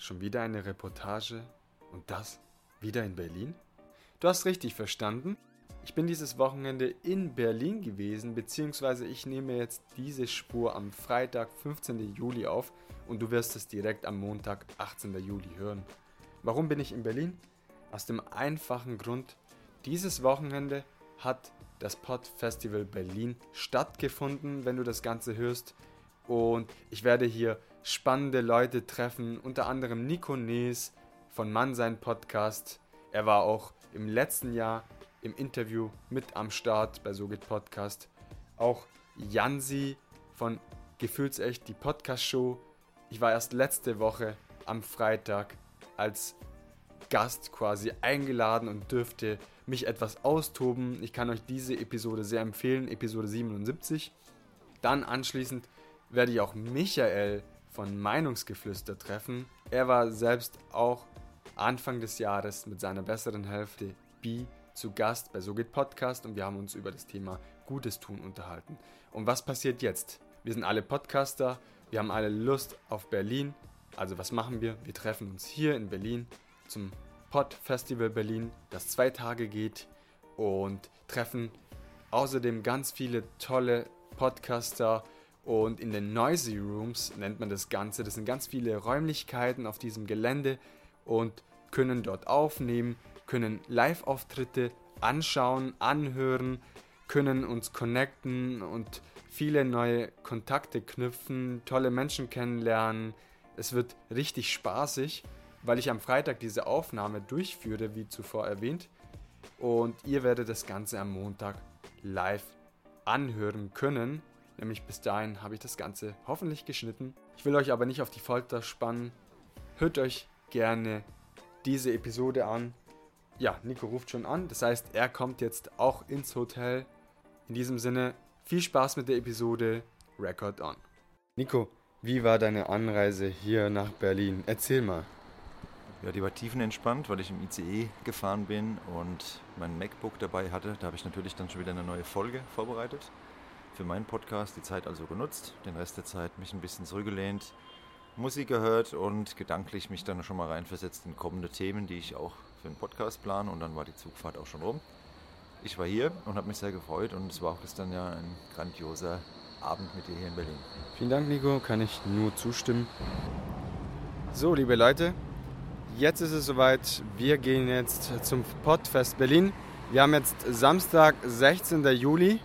Schon wieder eine Reportage und das wieder in Berlin? Du hast richtig verstanden. Ich bin dieses Wochenende in Berlin gewesen, beziehungsweise ich nehme jetzt diese Spur am Freitag, 15. Juli auf und du wirst es direkt am Montag, 18. Juli hören. Warum bin ich in Berlin? Aus dem einfachen Grund, dieses Wochenende hat das Pod Festival Berlin stattgefunden, wenn du das Ganze hörst. Und ich werde hier spannende Leute treffen, unter anderem Nico Nees von Mannsein Podcast. Er war auch im letzten Jahr im Interview mit am Start bei Sogit Podcast. Auch Jansi von Gefühlsecht, die Podcast-Show. Ich war erst letzte Woche am Freitag als Gast quasi eingeladen und dürfte mich etwas austoben. Ich kann euch diese Episode sehr empfehlen, Episode 77. Dann anschließend werde ich auch Michael von Meinungsgeflüster treffen. Er war selbst auch Anfang des Jahres mit seiner besseren Hälfte Bi zu Gast bei So geht Podcast und wir haben uns über das Thema Gutes tun unterhalten. Und was passiert jetzt? Wir sind alle Podcaster, wir haben alle Lust auf Berlin. Also was machen wir? Wir treffen uns hier in Berlin zum Pod Festival Berlin, das zwei Tage geht und treffen außerdem ganz viele tolle Podcaster und in den Noisy Rooms nennt man das Ganze. Das sind ganz viele Räumlichkeiten auf diesem Gelände und können dort aufnehmen, können Live-Auftritte anschauen, anhören, können uns connecten und viele neue Kontakte knüpfen, tolle Menschen kennenlernen. Es wird richtig spaßig, weil ich am Freitag diese Aufnahme durchführe, wie zuvor erwähnt. Und ihr werdet das Ganze am Montag live anhören können. Nämlich bis dahin habe ich das Ganze hoffentlich geschnitten. Ich will euch aber nicht auf die Folter spannen. Hört euch gerne diese Episode an. Ja, Nico ruft schon an. Das heißt, er kommt jetzt auch ins Hotel. In diesem Sinne, viel Spaß mit der Episode. Record on. Nico, wie war deine Anreise hier nach Berlin? Erzähl mal. Ja, die war tiefenentspannt, weil ich im ICE gefahren bin und mein MacBook dabei hatte. Da habe ich natürlich dann schon wieder eine neue Folge vorbereitet für meinen Podcast. Die Zeit also genutzt, den Rest der Zeit mich ein bisschen zurückgelehnt, Musik gehört und gedanklich mich dann schon mal reinversetzt in kommende Themen, die ich auch für den Podcast plane. Und dann war die Zugfahrt auch schon rum. Ich war hier und habe mich sehr gefreut und es war auch gestern ja ein grandioser Abend mit dir hier in Berlin. Vielen Dank, Nico, kann ich nur zustimmen. So, liebe Leute, jetzt ist es soweit. Wir gehen jetzt zum Podfest Berlin. Wir haben jetzt Samstag, 16. Juli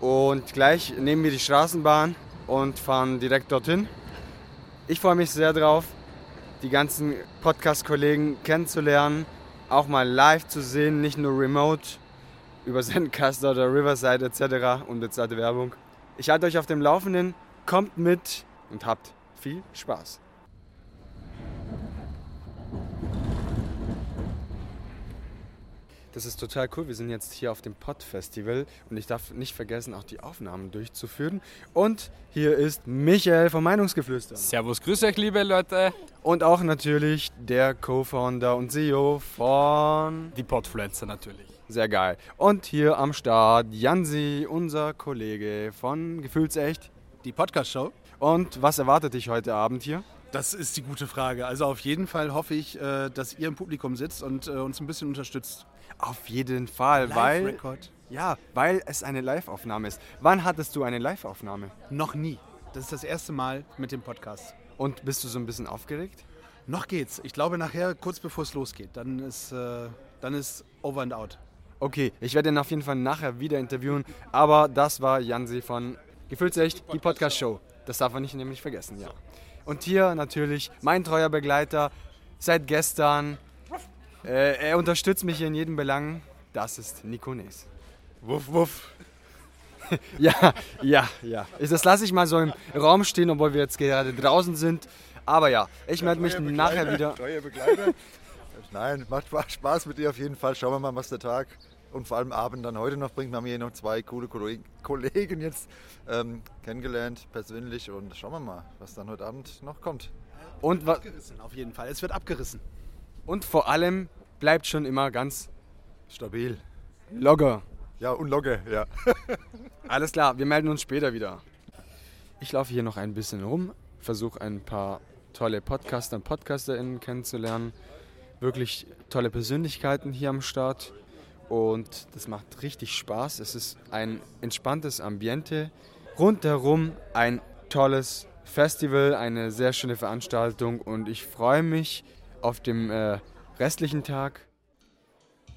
und gleich nehmen wir die Straßenbahn und fahren direkt dorthin. Ich freue mich sehr drauf, die ganzen Podcast-Kollegen kennenzulernen, auch mal live zu sehen, nicht nur remote über Zencaster oder Riverside etc. Unbezahlte Werbung. Ich halte euch auf dem Laufenden, kommt mit und habt viel Spaß. Das ist total cool. Wir sind jetzt hier auf dem Pod Festival und ich darf nicht vergessen, auch die Aufnahmen durchzuführen. Und hier ist Michael vom Meinungsgeflüster. Servus, grüß euch, liebe Leute. Und auch natürlich der Co-Founder und CEO von Die Podfluencer natürlich. Sehr geil. Und hier am Start Jansi, unser Kollege von Gefühlsecht. Die Podcast-Show. Und was erwartet dich heute Abend hier? Das ist die gute Frage. Also auf jeden Fall hoffe ich, äh, dass ihr im Publikum sitzt und äh, uns ein bisschen unterstützt. Auf jeden Fall, weil Live-Record. ja, weil es eine Live-Aufnahme ist. Wann hattest du eine Live-Aufnahme? Noch nie. Das ist das erste Mal mit dem Podcast. Und bist du so ein bisschen aufgeregt? Noch geht's. Ich glaube nachher, kurz bevor es losgeht, dann ist, äh, dann ist over and out. Okay, ich werde ihn auf jeden Fall nachher wieder interviewen. Aber das war Jansi von Gefühlsecht, die Podcast-Show. Das darf man nicht nämlich vergessen, ja. Und hier natürlich mein treuer Begleiter seit gestern. Äh, er unterstützt mich hier in jedem Belang. Das ist Nico Nes. Wuff, wuff. Ja, ja, ja. Das lasse ich mal so im Raum stehen, obwohl wir jetzt gerade draußen sind. Aber ja, ich melde mich nachher wieder. Begleiter. Nein, macht Spaß mit dir auf jeden Fall. Schauen wir mal, was der Tag und vor allem Abend dann heute noch bringt. Wir haben hier noch zwei coole Kolleg- Kollegen jetzt ähm, kennengelernt, persönlich. Und schauen wir mal, was dann heute Abend noch kommt. Und, wa- Abgerissen, auf jeden Fall. Es wird abgerissen. und vor allem bleibt schon immer ganz Stabil. locker. Ja, und Logge, ja. Alles klar, wir melden uns später wieder. Ich laufe hier noch ein bisschen rum, versuche ein paar tolle Podcaster und PodcasterInnen kennenzulernen. Wirklich tolle Persönlichkeiten hier am Start. Und das macht richtig Spaß. Es ist ein entspanntes Ambiente. Rundherum ein tolles Festival, eine sehr schöne Veranstaltung und ich freue mich auf den äh, restlichen Tag.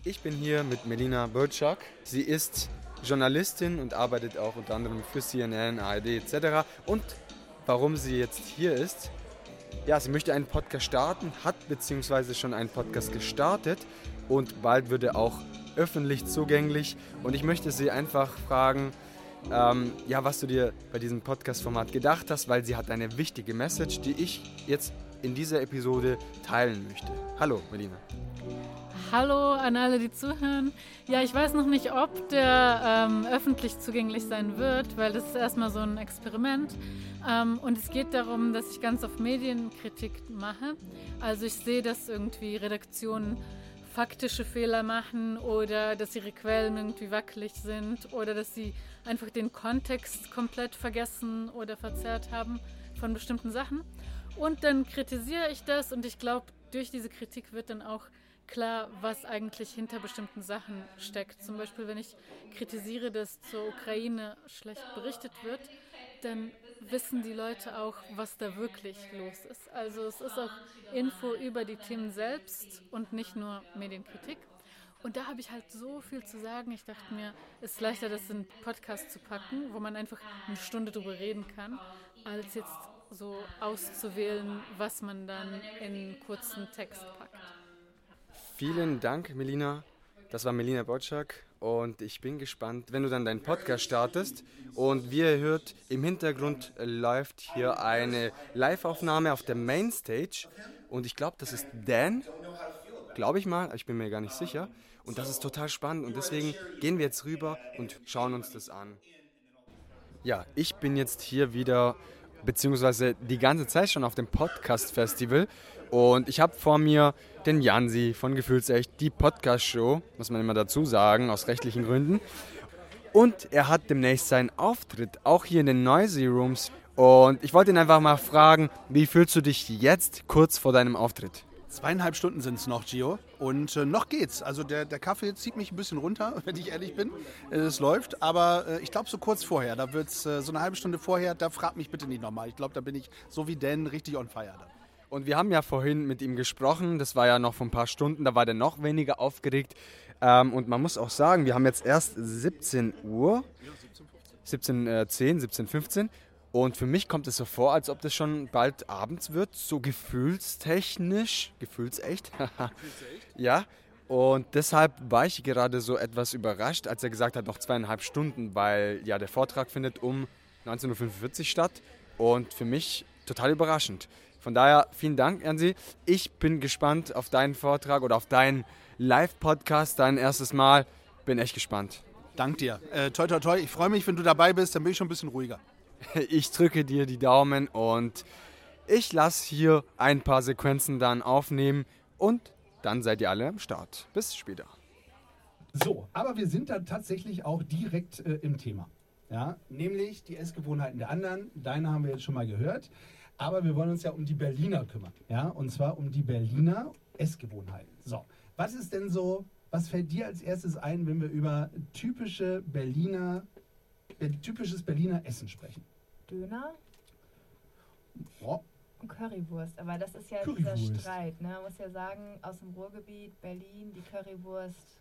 Ich bin hier mit Melina Birchak. Sie ist Journalistin und arbeitet auch unter anderem für CNN, ARD etc. Und warum sie jetzt hier ist, ja, sie möchte einen Podcast starten, hat beziehungsweise schon einen Podcast gestartet und bald wird er auch öffentlich zugänglich. Und ich möchte sie einfach fragen, ähm, ja, was du dir bei diesem Podcast-Format gedacht hast, weil sie hat eine wichtige Message, die ich jetzt in dieser Episode teilen möchte. Hallo, Melina. Hallo an alle, die zuhören. Ja, ich weiß noch nicht, ob der ähm, öffentlich zugänglich sein wird, weil das ist erstmal so ein Experiment. Ähm, und es geht darum, dass ich ganz auf Medienkritik mache. Also ich sehe, dass irgendwie Redaktionen faktische Fehler machen oder dass ihre Quellen irgendwie wackelig sind oder dass sie einfach den Kontext komplett vergessen oder verzerrt haben von bestimmten Sachen. Und dann kritisiere ich das und ich glaube, durch diese Kritik wird dann auch klar, was eigentlich hinter bestimmten Sachen steckt. Zum Beispiel, wenn ich kritisiere, dass zur Ukraine schlecht berichtet wird, dann wissen die Leute auch, was da wirklich los ist. Also es ist auch Info über die Themen selbst und nicht nur Medienkritik. Und da habe ich halt so viel zu sagen. Ich dachte mir, es ist leichter, das in Podcast zu packen, wo man einfach eine Stunde drüber reden kann, als jetzt so auszuwählen, was man dann in einen kurzen Text packt. Vielen Dank, Melina. Das war Melina Botschak und ich bin gespannt, wenn du dann deinen Podcast startest. Und wie ihr hört, im Hintergrund läuft hier eine Live-Aufnahme auf der Mainstage. Und ich glaube, das ist Dan. Glaube ich mal, ich bin mir gar nicht sicher. Und das ist total spannend. Und deswegen gehen wir jetzt rüber und schauen uns das an. Ja, ich bin jetzt hier wieder, beziehungsweise die ganze Zeit schon auf dem Podcast-Festival. Und ich habe vor mir den Jansi von Gefühlsecht, die Podcast-Show, muss man immer dazu sagen, aus rechtlichen Gründen. Und er hat demnächst seinen Auftritt, auch hier in den Noisy Rooms. Und ich wollte ihn einfach mal fragen, wie fühlst du dich jetzt kurz vor deinem Auftritt? Zweieinhalb Stunden sind es noch, Gio. Und äh, noch geht's. Also der, der Kaffee zieht mich ein bisschen runter, wenn ich ehrlich bin. Es läuft. Aber äh, ich glaube, so kurz vorher, da wird's äh, so eine halbe Stunde vorher, da frag mich bitte nicht nochmal. Ich glaube, da bin ich so wie Dan richtig on fire. Dann. Und wir haben ja vorhin mit ihm gesprochen, das war ja noch vor ein paar Stunden, da war der noch weniger aufgeregt. Ähm, und man muss auch sagen, wir haben jetzt erst 17 Uhr, 17.10 äh, 17.15 und für mich kommt es so vor, als ob das schon bald abends wird, so gefühlstechnisch, gefühlsecht. ja, und deshalb war ich gerade so etwas überrascht, als er gesagt hat, noch zweieinhalb Stunden, weil ja der Vortrag findet um 19.45 Uhr statt. Und für mich total überraschend. Von daher vielen Dank an Sie. Ich bin gespannt auf deinen Vortrag oder auf deinen Live-Podcast, dein erstes Mal. Bin echt gespannt. Dank dir. Äh, toi, toi, toi. Ich freue mich, wenn du dabei bist, dann bin ich schon ein bisschen ruhiger. Ich drücke dir die Daumen und ich lasse hier ein paar Sequenzen dann aufnehmen und dann seid ihr alle am Start. Bis später. So, aber wir sind dann tatsächlich auch direkt äh, im Thema. Ja, nämlich die Essgewohnheiten der anderen. Deine haben wir jetzt schon mal gehört. Aber wir wollen uns ja um die Berliner kümmern. Ja, und zwar um die Berliner Essgewohnheiten. So, was ist denn so, was fällt dir als erstes ein, wenn wir über typische Berliner, äh, typisches Berliner Essen sprechen? Döner Oh, und Currywurst. Aber das ist ja dieser Streit. Ne? Man muss ja sagen, aus dem Ruhrgebiet, Berlin, die Currywurst.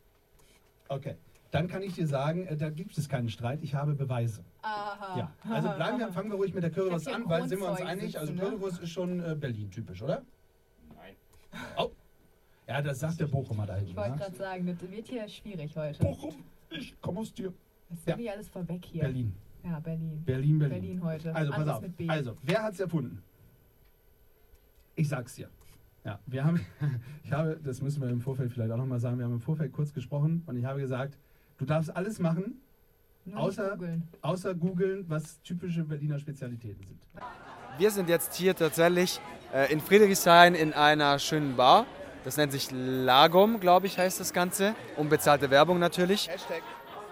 okay. Dann kann ich dir sagen, äh, da gibt es keinen Streit. Ich habe Beweise. Aha. Ja, also bleiben wir, fangen wir ruhig mit der Currywurst an, weil sind wir uns einig, also ne? Currywurst ist schon äh, Berlin-typisch, oder? Nein. Oh. Ja, das sagt der Bochumer da hinten. Ich wollte ne? gerade sagen, das wird hier schwierig heute. Bochum, ich komme aus dir. Was ist Ja. hier alles vorweg hier? Berlin. Ja, Berlin. Berlin, Berlin. Berlin heute. Also, pass auf. mit B. Also, wer hat es erfunden? Ich sag's dir. Ja, wir haben, ich habe, das müssen wir im Vorfeld vielleicht auch nochmal sagen, wir haben im Vorfeld kurz gesprochen und ich habe gesagt, du darfst alles machen, Nur außer- nicht googeln. außer googeln, was typische Berliner Spezialitäten sind. Wir sind jetzt hier tatsächlich äh, in Friedrichshain in einer schönen Bar. Das nennt sich Lagom, glaube ich, heißt das Ganze. Unbezahlte Werbung natürlich. Hashtag.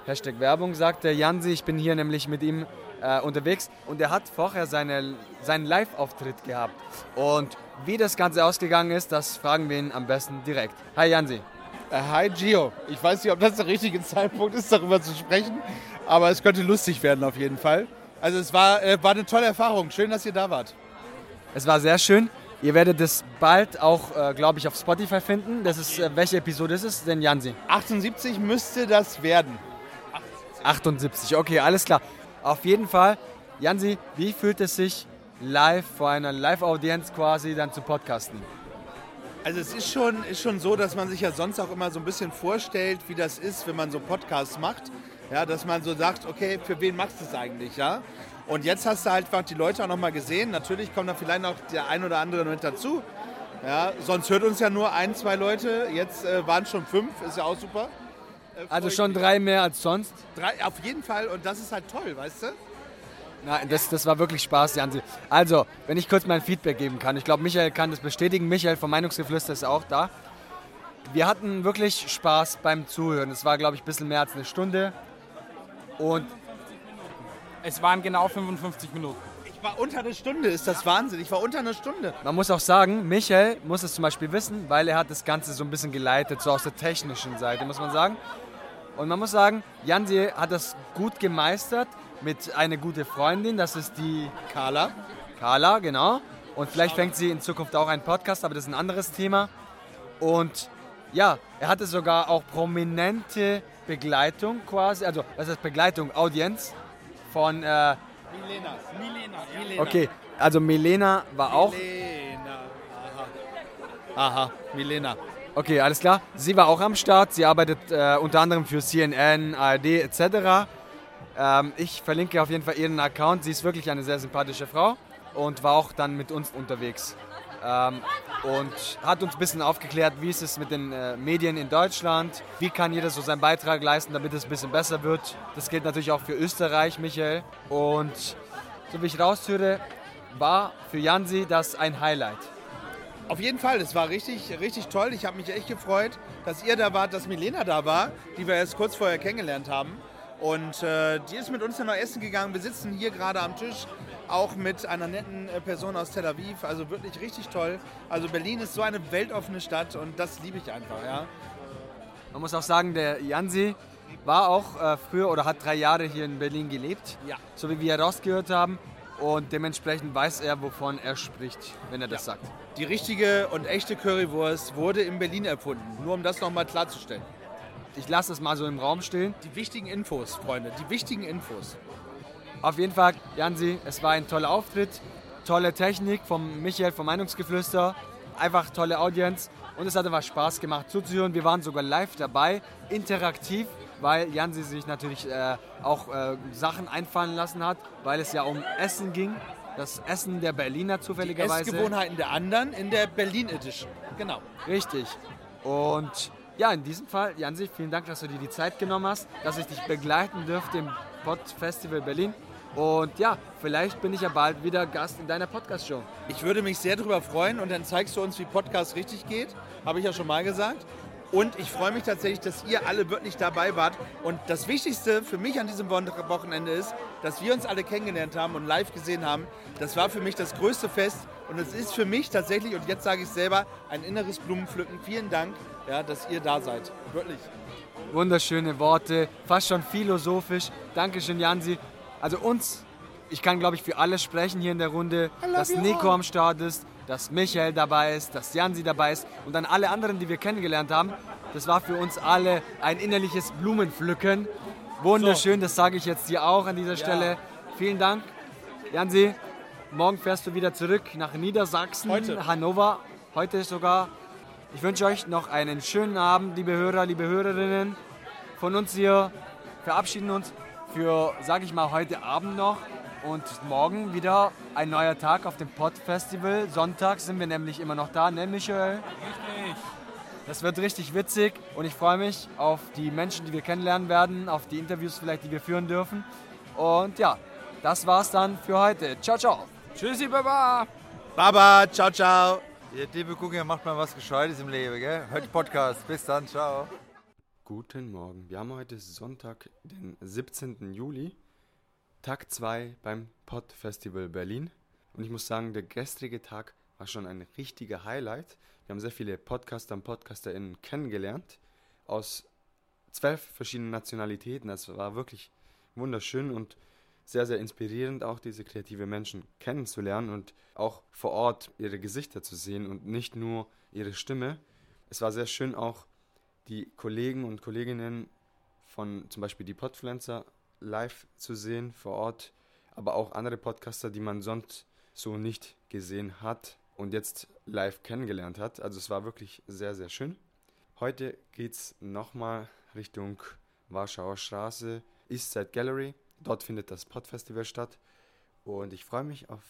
Hashtag Werbung, sagt der Jansi. Ich bin hier nämlich mit ihm äh, unterwegs und er hat vorher seine, seinen Live-Auftritt gehabt. Und wie das Ganze ausgegangen ist, das fragen wir ihn am besten direkt. Hi Jansi. Äh, hi Gio. Ich weiß nicht, ob das der richtige Zeitpunkt ist, darüber zu sprechen, aber es könnte lustig werden auf jeden Fall. Also es war, äh, war eine tolle Erfahrung. Schön, dass ihr da wart. Es war sehr schön. Ihr werdet es bald auch, äh, glaube ich, auf Spotify finden. Das ist, äh, welche Episode ist es denn, Jansi? 78 müsste das werden. 78, okay, alles klar. Auf jeden Fall, Jansi, wie fühlt es sich live vor einer Live-Audienz quasi dann zu podcasten? Also es ist schon, ist schon so, dass man sich ja sonst auch immer so ein bisschen vorstellt, wie das ist, wenn man so Podcasts macht. Ja, dass man so sagt, okay, für wen machst du es eigentlich, ja? Und jetzt hast du halt einfach die Leute auch nochmal gesehen. Natürlich kommt da vielleicht noch der ein oder andere mit dazu. Ja, sonst hört uns ja nur ein, zwei Leute. Jetzt äh, waren es schon fünf, ist ja auch super. Äh, Also schon drei mehr als sonst? Drei, auf jeden Fall. Und das ist halt toll, weißt du? Nein, das, das war wirklich Spaß, Jansi. Also, wenn ich kurz mein Feedback geben kann. Ich glaube, Michael kann das bestätigen. Michael vom Meinungsgeflüster ist auch da. Wir hatten wirklich Spaß beim Zuhören. Es war, glaube ich, ein bisschen mehr als eine Stunde. Und Es waren genau 55 Minuten. Ich war unter einer Stunde, ist das Wahnsinn. Ich war unter einer Stunde. man muss auch sagen, Michael muss es zum Beispiel wissen, weil er hat das Ganze so ein bisschen geleitet, so aus der technischen Seite, muss man sagen. Und man muss sagen, Jansi hat das gut gemeistert mit einer guten Freundin. Das ist die Carla. Carla, genau. Und vielleicht fängt sie in Zukunft auch einen Podcast, aber das ist ein anderes Thema. Und ja, er hatte sogar auch prominente Begleitung quasi, also was heißt Begleitung, Audienz von, äh, Milena. Milena. okay, also Milena war auch, Milena. Aha. Aha, Milena. okay, alles klar. Sie war auch am Start, sie arbeitet äh, unter anderem für CNN, ARD etc. Ähm, ich verlinke auf jeden Fall ihren Account, sie ist wirklich eine sehr sympathische Frau und war auch dann mit uns unterwegs. Ähm, und hat uns ein bisschen aufgeklärt, wie ist es mit den äh, Medien in Deutschland, wie kann jeder so seinen Beitrag leisten, damit es ein bisschen besser wird. Das gilt natürlich auch für Österreich, Michael. Und so wie ich raushöre, war für Jansi das ein Highlight. Auf jeden Fall, es war richtig, richtig toll. Ich habe mich echt gefreut, dass ihr da wart, dass Milena da war, die wir erst kurz vorher kennengelernt haben. Und äh, die ist mit uns dann noch essen gegangen. Wir sitzen hier gerade am Tisch, auch mit einer netten äh, Person aus Tel Aviv. Also wirklich richtig toll. Also Berlin ist so eine weltoffene Stadt und das liebe ich einfach. Ja. Man muss auch sagen, der Jansi war auch äh, früher oder hat drei Jahre hier in Berlin gelebt, Ja. so wie wir herausgehört haben. Und dementsprechend weiß er, wovon er spricht, wenn er das sagt. Die richtige und echte Currywurst wurde in Berlin erfunden. Nur um das nochmal klarzustellen. Ich lasse es mal so im Raum stehen. Die wichtigen Infos, Freunde, die wichtigen Infos. Auf jeden Fall, Jansi, es war ein toller Auftritt, tolle Technik vom Michael vom Meinungsgeflüster, einfach tolle Audience und es hat einfach Spaß gemacht zuzuhören. Wir waren sogar live dabei, interaktiv, weil Jansi sich natürlich äh, auch äh, Sachen einfallen lassen hat, weil es ja um Essen ging. Das Essen der Berliner Die zufälligerweise. Essgewohnheiten der anderen in der Berlin Edition. Genau. Richtig. Und ja, in diesem Fall, Jansi, vielen Dank, dass du dir die Zeit genommen hast, dass ich dich begleiten dürfte im Pod Festival Berlin. Und ja, vielleicht bin ich ja bald wieder Gast in deiner Podcast-Show. Ich würde mich sehr darüber freuen und dann zeigst du uns, wie Podcast richtig geht. Habe ich ja schon mal gesagt. Und ich freue mich tatsächlich, dass ihr alle wirklich dabei wart. Und das Wichtigste für mich an diesem Wochenende ist, dass wir uns alle kennengelernt haben und live gesehen haben. Das war für mich das größte Fest. Und es ist für mich tatsächlich, und jetzt sage ich es selber, ein inneres Blumenpflücken. Vielen Dank, ja, dass ihr da seid. Wirklich. Wunderschöne Worte, fast schon philosophisch. Dankeschön, Jansi. Also uns, ich kann glaube ich für alle sprechen hier in der Runde, dass Nico am Start ist, dass Michael dabei ist, dass Jansi dabei ist und dann alle anderen, die wir kennengelernt haben. Das war für uns alle ein innerliches Blumenpflücken. Wunderschön, das sage ich jetzt dir auch an dieser Stelle. Vielen Dank. Jansi, morgen fährst du wieder zurück nach Niedersachsen, Heute. Hannover. Heute sogar. Ich wünsche euch noch einen schönen Abend, liebe Hörer, liebe Hörerinnen. Von uns hier verabschieden uns für, sage ich mal, heute Abend noch. Und morgen wieder ein neuer Tag auf dem Pod Festival. Sonntag sind wir nämlich immer noch da, ne Michael? Richtig. Das wird richtig witzig und ich freue mich auf die Menschen, die wir kennenlernen werden, auf die Interviews vielleicht, die wir führen dürfen. Und ja, das war's dann für heute. Ciao, ciao. Tschüssi, Baba. Baba, ciao, ciao. Ihr liebe Gucker, macht mal was Gescheites im Leben, gell? Hört Podcast. Bis dann, ciao. Guten Morgen. Wir haben heute Sonntag, den 17. Juli. Tag 2 beim Pod Festival Berlin. Und ich muss sagen, der gestrige Tag war schon ein richtiger Highlight. Wir haben sehr viele Podcaster und PodcasterInnen kennengelernt aus zwölf verschiedenen Nationalitäten. Es war wirklich wunderschön und sehr, sehr inspirierend, auch diese kreative Menschen kennenzulernen und auch vor Ort ihre Gesichter zu sehen und nicht nur ihre Stimme. Es war sehr schön auch die Kollegen und Kolleginnen von zum Beispiel die Podpflanzer live zu sehen vor Ort, aber auch andere Podcaster, die man sonst so nicht gesehen hat und jetzt live kennengelernt hat. Also es war wirklich sehr, sehr schön. Heute geht es nochmal Richtung Warschauer Straße, Eastside Gallery. Dort findet das Podfestival statt und ich freue mich auf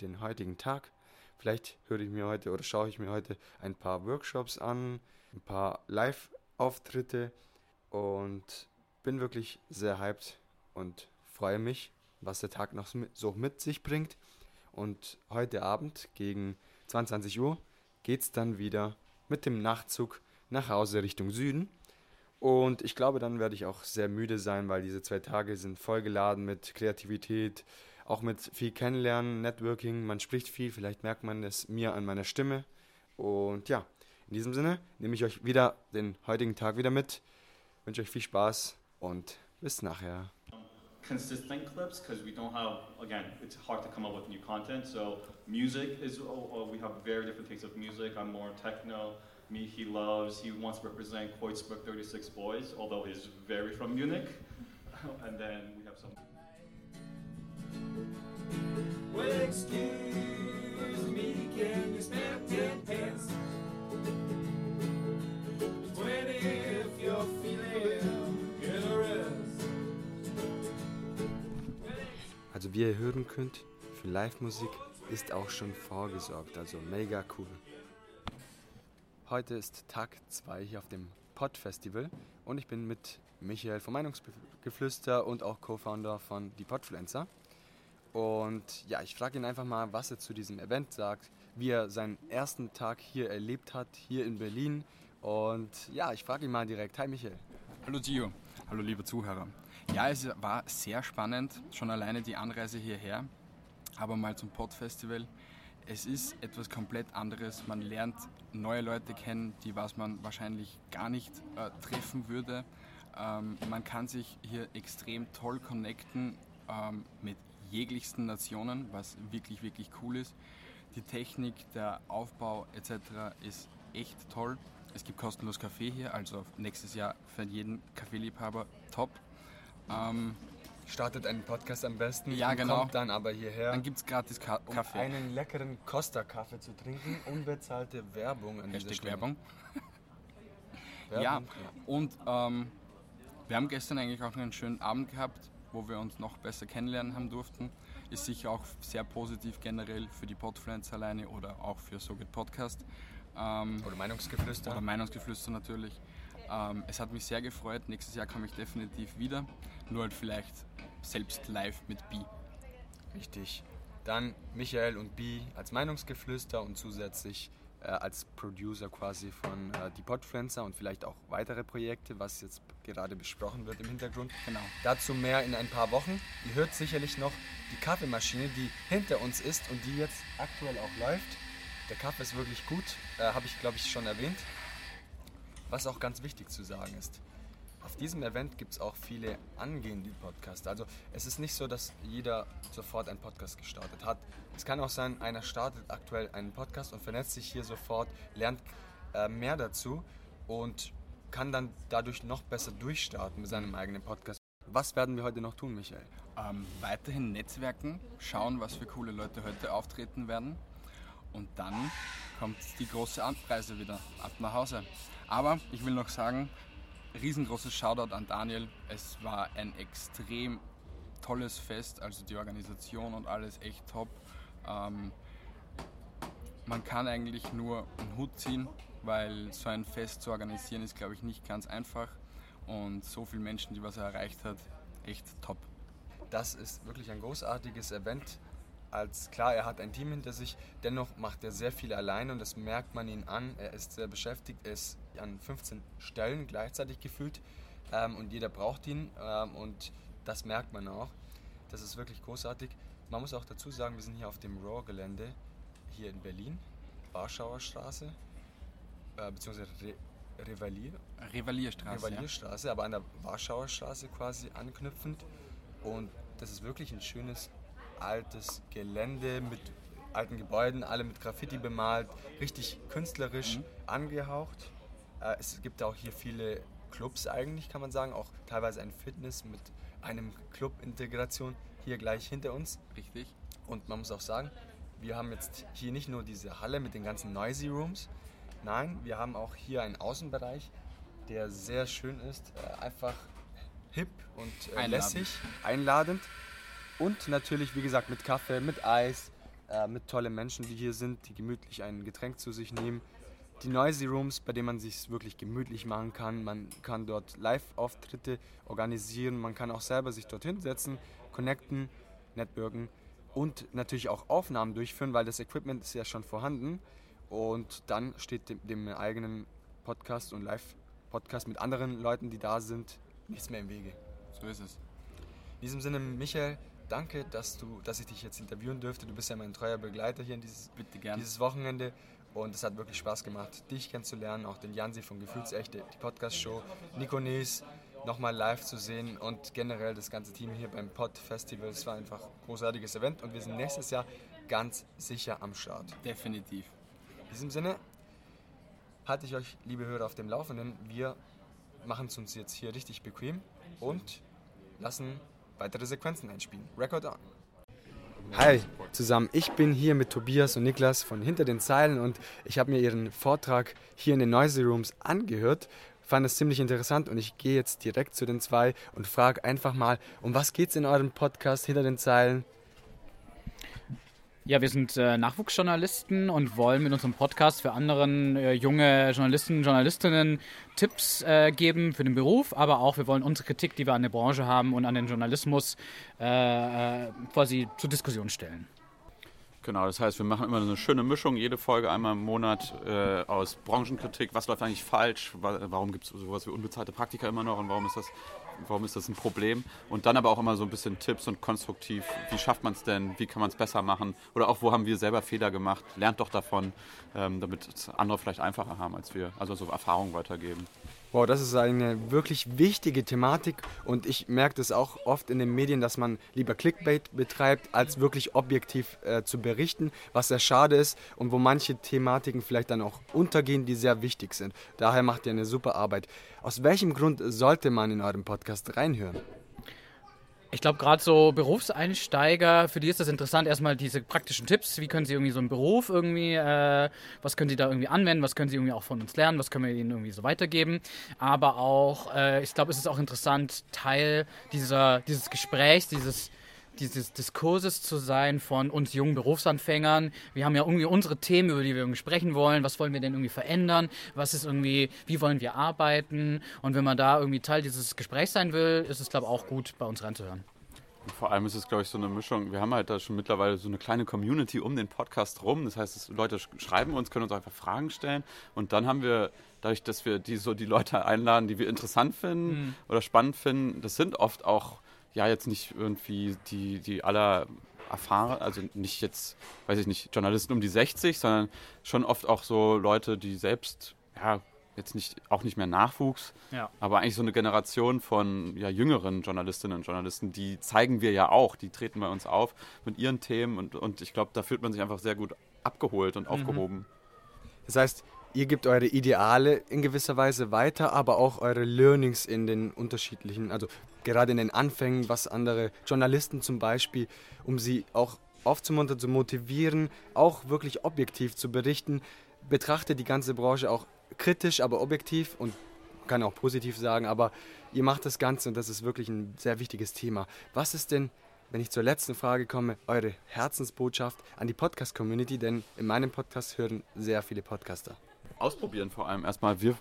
den heutigen Tag. Vielleicht höre ich mir heute oder schaue ich mir heute ein paar Workshops an, ein paar Live-Auftritte und bin wirklich sehr hyped und freue mich, was der Tag noch so mit sich bringt. Und heute Abend gegen 22 Uhr geht es dann wieder mit dem Nachtzug nach Hause Richtung Süden. Und ich glaube, dann werde ich auch sehr müde sein, weil diese zwei Tage sind vollgeladen mit Kreativität, auch mit viel Kennenlernen, Networking. Man spricht viel, vielleicht merkt man es mir an meiner Stimme. Und ja, in diesem Sinne nehme ich euch wieder den heutigen Tag wieder mit. Wünsche euch viel Spaß und bis nachher. Consistent clips because we don't have again it's hard to come up with new content. So music is oh, oh, we have very different tastes of music. I'm more techno. Me he loves he wants to represent Kreuzberg 36 boys although he's very from munich. And then we have some excuse me, can you pence? Also wie ihr hören könnt, für Live-Musik ist auch schon vorgesorgt, also mega cool. Heute ist Tag 2 hier auf dem Pod Festival und ich bin mit Michael vom Meinungsgeflüster und auch Co-Founder von Die Podfluencer. Und ja, ich frage ihn einfach mal, was er zu diesem Event sagt, wie er seinen ersten Tag hier erlebt hat, hier in Berlin. Und ja, ich frage ihn mal direkt. Hi Michael. Hallo Gio, hallo liebe Zuhörer. Ja, es war sehr spannend, schon alleine die Anreise hierher, aber mal zum Pod-Festival. Es ist etwas komplett anderes. Man lernt neue Leute kennen, die was man wahrscheinlich gar nicht äh, treffen würde. Ähm, man kann sich hier extrem toll connecten ähm, mit jeglichsten Nationen, was wirklich, wirklich cool ist. Die Technik, der Aufbau etc. ist echt toll. Es gibt kostenlos Kaffee hier, also nächstes Jahr für jeden Kaffeeliebhaber top. Ähm, Startet einen Podcast am besten Ja, genau. kommt dann aber hierher, dann gibt es gratis Ka um Kaffee. einen leckeren Costa-Kaffee zu trinken. Unbezahlte Werbung an Hashtag. Werbung. Werbung. Ja, und ähm, wir haben gestern eigentlich auch einen schönen Abend gehabt, wo wir uns noch besser kennenlernen haben durften. Ist sicher auch sehr positiv generell für die Podfluencer alleine oder auch für So Geht Podcast. Ähm, Oder Meinungsgeflüster. oder Meinungsgeflüster natürlich. Ähm, es hat mich sehr gefreut. Nächstes Jahr komme ich definitiv wieder. Nur halt vielleicht selbst live mit Bi. Richtig. Dann Michael und Bi als Meinungsgeflüster und zusätzlich äh, als Producer quasi von äh, die Podfluencer und vielleicht auch weitere Projekte, was jetzt gerade besprochen wird im Hintergrund. Genau. Dazu mehr in ein paar Wochen. Ihr hört sicherlich noch die Kaffeemaschine, die hinter uns ist und die jetzt aktuell auch läuft. Der Kaffee ist wirklich gut, äh, habe ich glaube ich schon erwähnt. Was auch ganz wichtig zu sagen ist. Auf diesem Event gibt es auch viele angehende Podcaster. Also es ist nicht so, dass jeder sofort einen Podcast gestartet hat. Es kann auch sein, einer startet aktuell einen Podcast und vernetzt sich hier sofort, lernt äh, mehr dazu und kann dann dadurch noch besser durchstarten mit seinem eigenen Podcast. Was werden wir heute noch tun, Michael? Ähm, weiterhin Netzwerken, schauen, was für coole Leute heute auftreten werden. Und dann kommt die große Anreise wieder ab nach Hause. Aber ich will noch sagen, riesengroßes Shoutout an Daniel. Es war ein extrem tolles Fest, also die Organisation und alles echt top. Ähm, man kann eigentlich nur einen Hut ziehen, weil so ein Fest zu organisieren ist, glaube ich, nicht ganz einfach. Und so viele Menschen, die was er erreicht hat, echt top. Das ist wirklich ein großartiges Event. Als klar, er hat ein Team hinter sich, dennoch macht er sehr viel allein und das merkt man ihn an. Er ist sehr beschäftigt, er ist an 15 Stellen gleichzeitig gefühlt ähm, und jeder braucht ihn ähm, und das merkt man auch. Das ist wirklich großartig. Man muss auch dazu sagen, wir sind hier auf dem Raw-Gelände hier in Berlin, Warschauer Straße, äh, beziehungsweise Re Revalier, Revalierstraße. Revalierstraße, aber an der Warschauer Straße quasi anknüpfend. Und das ist wirklich ein schönes altes Gelände mit alten Gebäuden, alle mit Graffiti bemalt, richtig künstlerisch Mhm. angehaucht. Äh, es gibt auch hier viele Clubs eigentlich, kann man sagen, auch teilweise ein Fitness mit einem Club-Integration hier gleich hinter uns. Richtig. Und man muss auch sagen, wir haben jetzt hier nicht nur diese Halle mit den ganzen Noisy Rooms, nein, wir haben auch hier einen Außenbereich, der sehr schön ist, äh, einfach hip und äh, Einladend. lässig, einladend. Und natürlich, wie gesagt, mit Kaffee, mit Eis, äh, mit tollen Menschen, die hier sind, die gemütlich ein Getränk zu sich nehmen. Die Noisy Rooms, bei denen man sich wirklich gemütlich machen kann. Man kann dort Live-Auftritte organisieren. Man kann auch selber sich dort hinsetzen, connecten, networken und natürlich auch Aufnahmen durchführen, weil das Equipment ist ja schon vorhanden. Und dann steht dem, dem eigenen Podcast und Live-Podcast mit anderen Leuten, die da sind, nichts mehr im Wege. So ist es. In diesem Sinne, Michael, danke, dass, du, dass ich dich jetzt interviewen dürfte. Du bist ja mein treuer Begleiter hier in dieses, dieses Wochenende. Und es hat wirklich Spaß gemacht, dich kennenzulernen, auch den Jansi von Gefühlsechte, die Podcast-Show, Nico Nies nochmal live zu sehen und generell das ganze Team hier beim Pod Festival. Es war einfach ein großartiges Event und wir sind nächstes Jahr ganz sicher am Start. Definitiv. In diesem Sinne halte ich euch, liebe Hörer, auf dem Laufenden. Wir machen es uns jetzt hier richtig bequem und lassen weitere Sequenzen einspielen. Record on. Hi zusammen, ich bin hier mit Tobias und Niklas von Hinter den Zeilen und ich habe mir ihren Vortrag hier in den Noisy Rooms angehört, fand es ziemlich interessant und ich gehe jetzt direkt zu den zwei und frage einfach mal, um was geht es in eurem Podcast Hinter den Zeilen? Ja, wir sind äh, Nachwuchsjournalisten und wollen mit unserem Podcast für anderen äh, junge Journalisten, Journalistinnen Tipps äh, geben für den Beruf, aber auch wir wollen unsere Kritik, die wir an der Branche haben und an den Journalismus äh, äh, quasi zur Diskussion stellen. Genau, das heißt, wir machen immer eine schöne Mischung, jede Folge einmal im Monat äh, aus Branchenkritik, was läuft eigentlich falsch, wa warum gibt es sowas wie unbezahlte Praktika immer noch und warum ist das, warum ist das ein Problem und dann aber auch immer so ein bisschen Tipps und konstruktiv, wie schafft man es denn, wie kann man es besser machen oder auch wo haben wir selber Fehler gemacht, lernt doch davon, ähm, damit es andere vielleicht einfacher haben als wir, also so Erfahrungen weitergeben. Wow, das ist eine wirklich wichtige Thematik und ich merke das auch oft in den Medien, dass man lieber Clickbait betreibt, als wirklich objektiv äh, zu berichten, was sehr schade ist und wo manche Thematiken vielleicht dann auch untergehen, die sehr wichtig sind. Daher macht ihr eine super Arbeit. Aus welchem Grund sollte man in eurem Podcast reinhören? Ich glaube, gerade so Berufseinsteiger, für die ist das interessant, erstmal diese praktischen Tipps. Wie können sie irgendwie so einen Beruf irgendwie, äh, was können sie da irgendwie anwenden, was können sie irgendwie auch von uns lernen, was können wir ihnen irgendwie so weitergeben. Aber auch, äh, ich glaube, es ist auch interessant, Teil dieser, dieses Gesprächs, dieses, dieses Diskurses zu sein von uns jungen Berufsanfängern. Wir haben ja irgendwie unsere Themen, über die wir irgendwie sprechen wollen. Was wollen wir denn irgendwie verändern? Was ist irgendwie, wie wollen wir arbeiten? Und wenn man da irgendwie Teil dieses Gesprächs sein will, ist es, glaube ich, auch gut, bei uns reinzuhören. Und vor allem ist es, glaube ich, so eine Mischung. Wir haben halt da schon mittlerweile so eine kleine Community um den Podcast rum. Das heißt, Leute sch- schreiben uns, können uns einfach Fragen stellen. Und dann haben wir, dadurch, dass wir die so die Leute einladen, die wir interessant finden oder spannend finden, das sind oft auch, ja, jetzt nicht irgendwie die, die aller erfahren, also nicht jetzt, weiß ich nicht, Journalisten um die 60, sondern schon oft auch so Leute, die selbst, ja, jetzt nicht, auch nicht mehr Nachwuchs, Ja. aber eigentlich so eine Generation von ja, jüngeren Journalistinnen und Journalisten, die zeigen wir ja auch, die treten bei uns auf mit ihren Themen und, und ich glaube, da fühlt man sich einfach sehr gut abgeholt und aufgehoben. Das heißt, ihr gebt eure Ideale in gewisser Weise weiter, aber auch eure Learnings in den unterschiedlichen, also gerade in den Anfängen, was andere Journalisten zum Beispiel, um sie auch aufzumuntern, zu motivieren, auch wirklich objektiv zu berichten, betrachtet die ganze Branche auch kritisch, aber objektiv und kann auch positiv sagen, aber ihr macht das Ganze und das ist wirklich ein sehr wichtiges Thema. Was ist denn, wenn ich zur letzten Frage komme, eure Herzensbotschaft an die Podcast-Community? Denn in meinem Podcast hören sehr viele Podcaster. Ausprobieren vor allem erstmal. Wir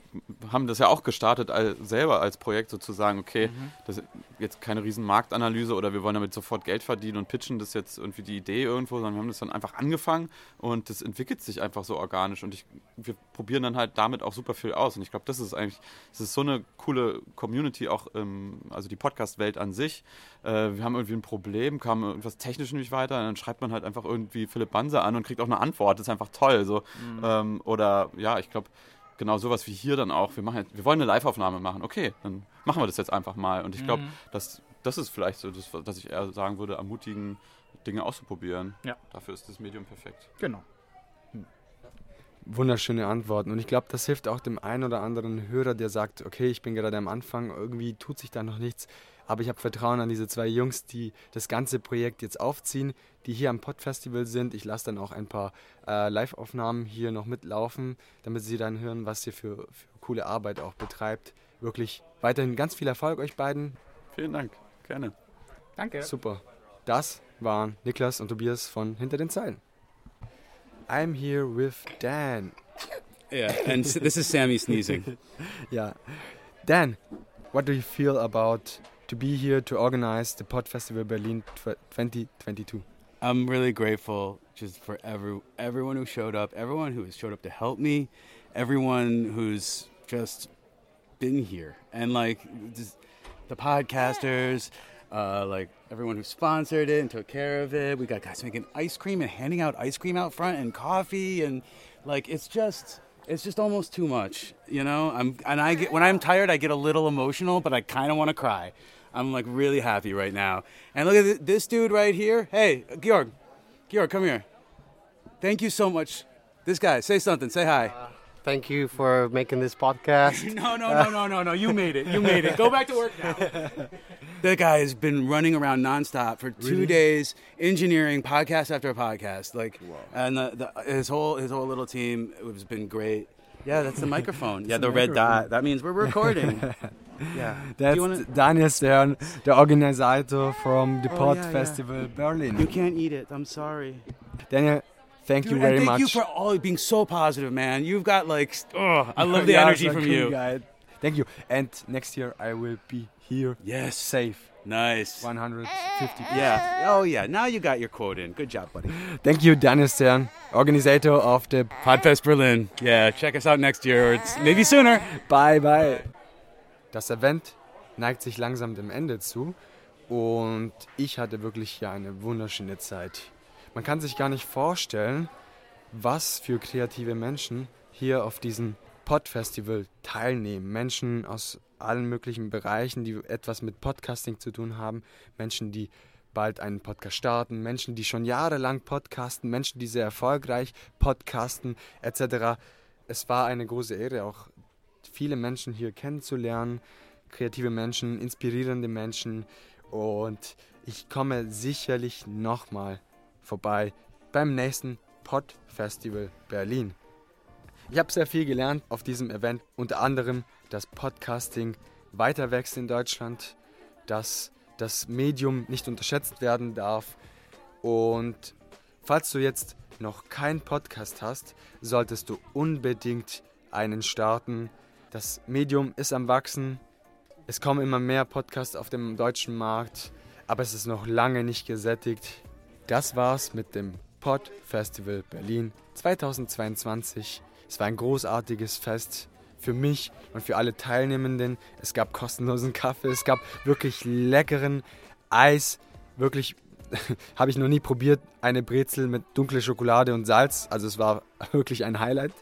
haben das ja auch gestartet als, selber als Projekt sozusagen, okay, Mhm. das ist jetzt keine riesen Marktanalyse oder wir wollen damit sofort Geld verdienen und pitchen das jetzt irgendwie die Idee irgendwo, sondern wir haben das dann einfach angefangen und das entwickelt sich einfach so organisch und ich, wir probieren dann halt damit auch super viel aus und ich glaube, das ist eigentlich, das ist so eine coole Community auch, ähm, also die Podcast-Welt an sich. Äh, wir haben irgendwie ein Problem, kam irgendwas technisch nicht weiter, und dann schreibt man halt einfach irgendwie Philipp Banse an und kriegt auch eine Antwort. Das ist einfach toll. So. Mhm. Ähm, oder ja, ich glaube, genau sowas wie hier dann auch. Wir, machen jetzt, wir wollen eine Live-Aufnahme machen. Okay, dann machen wir das jetzt einfach mal. Und ich glaube, Mhm. das, das ist vielleicht so, das, dass ich eher sagen würde, ermutigen, Dinge auszuprobieren. Ja. Dafür ist das Medium perfekt. Genau. Wunderschöne Antworten. Und ich glaube, das hilft auch dem einen oder anderen Hörer, der sagt, okay, ich bin gerade am Anfang, irgendwie tut sich da noch nichts. Aber ich habe Vertrauen an diese zwei Jungs, die das ganze Projekt jetzt aufziehen, die hier am Podfestival sind. Ich lasse dann auch ein paar äh, Live-Aufnahmen hier noch mitlaufen, damit sie dann hören, was ihr für, für coole Arbeit auch betreibt. Wirklich weiterhin ganz viel Erfolg euch beiden. Vielen Dank. Gerne. Danke. Super. Das waren Niklas und Tobias von Hinter den Zeilen. I'm here with Dan. Yeah, and this is Sammy sneezing. yeah. Dan, what do you feel about to be here to organize the Pod Festival Berlin 2022? I'm really grateful just for every everyone who showed up, everyone who has showed up to help me, everyone who's just been here, and like the podcasters, uh, like everyone who sponsored it and took care of it. We got guys making ice cream and handing out ice cream out front and coffee, and like it's just it's just almost too much, you know. I'm and I get when I'm tired, I get a little emotional, but I kind of want to cry. I'm like really happy right now. And look at th- this dude right here. Hey, Georg, Georg, come here. Thank you so much. This guy, say something. Say hi. Thank you for making this podcast. no, no, no, no, no, no. You made it. You made it. Go back to work now. that guy has been running around nonstop for two Really? days, engineering podcast after podcast. Like, and the, the, his whole his whole little team has been great. Yeah, that's the microphone. yeah, It's the red microphone. dot. That means we're recording. yeah. That's you wanna- Daniel Stern, the organizer from the Oh, Pod yeah, yeah. Festival Berlin. You can't eat it. I'm sorry. Daniel, thank Dude, you very thank much. you for all being so positive, man. You've got like, oh, I love the Yeah, energy from you. guy. Thank you. And next year I will be here. Yes. Safe. Nice. 150. Yeah. Oh, yeah. Now you got your quote in. Good job, buddy. Thank you, Daniel Stern, organizer of the Podfest Berlin. Yeah, check us out next year or maybe sooner. Bye, bye. Das Event neigt sich langsam dem Ende zu und ich hatte wirklich hier eine wunderschöne Zeit. Man kann sich gar nicht vorstellen, was für kreative Menschen hier auf diesem Pod-Festival teilnehmen. Menschen aus allen möglichen Bereichen, die etwas mit Podcasting zu tun haben. Menschen, die bald einen Podcast starten, Menschen, die schon jahrelang podcasten, Menschen, die sehr erfolgreich podcasten, etc. Es war eine große Ehre, auch viele Menschen hier kennenzulernen, kreative Menschen, inspirierende Menschen und ich komme sicherlich nochmal vorbei beim nächsten Pod Festival Berlin. Ich habe sehr viel gelernt auf diesem Event, unter anderem, dass Podcasting weiter wächst in Deutschland, dass das Medium nicht unterschätzt werden darf und falls du jetzt noch keinen Podcast hast, solltest du unbedingt einen starten. Das Medium ist am Wachsen. Es kommen immer mehr Podcasts auf dem deutschen Markt, aber es ist noch lange nicht gesättigt. Das war's mit dem Pod Festival Berlin 2022. Es war ein großartiges Fest für mich und für alle Teilnehmenden. Es gab kostenlosen Kaffee, es gab wirklich leckeren Eis, wirklich habe ich noch nie probiert, eine Brezel mit dunkler Schokolade und Salz. Also es war wirklich ein Highlight.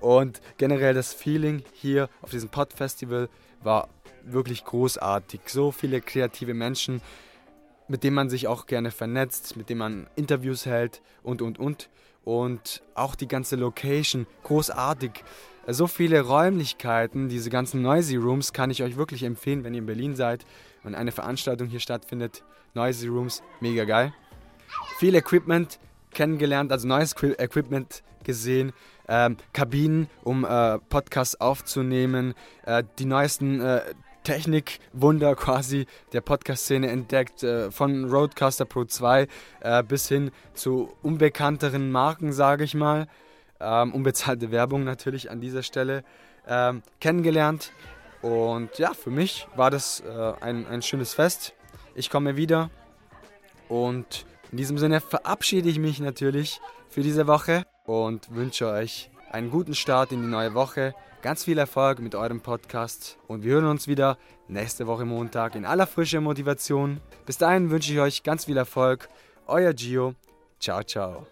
Und generell das Feeling hier auf diesem Pod-Festival war wirklich großartig. So viele kreative Menschen, mit denen man sich auch gerne vernetzt, mit denen man Interviews hält und, und, und. Und auch die ganze Location, großartig. So viele Räumlichkeiten, diese ganzen Noisy Rooms kann ich euch wirklich empfehlen, wenn ihr in Berlin seid und eine Veranstaltung hier stattfindet. Noisy Rooms, mega geil. Viel Equipment kennengelernt, also neues Equi- Equipment gesehen. Ähm, Kabinen, um äh, Podcasts aufzunehmen. Äh, die neuesten äh, Technikwunder quasi der Podcast-Szene entdeckt. Äh, von Roadcaster Pro 2 äh, bis hin zu unbekannteren Marken, sage ich mal. ähm, unbezahlte Werbung natürlich an dieser Stelle, ähm, kennengelernt. Und ja, für mich war das äh, ein, ein schönes Fest. Ich komme wieder und in diesem Sinne verabschiede ich mich natürlich für diese Woche und wünsche euch einen guten Start in die neue Woche. Ganz viel Erfolg mit eurem Podcast und wir hören uns wieder nächste Woche Montag in aller Frische Motivation. Bis dahin wünsche ich euch ganz viel Erfolg. Euer Gio. Ciao, ciao.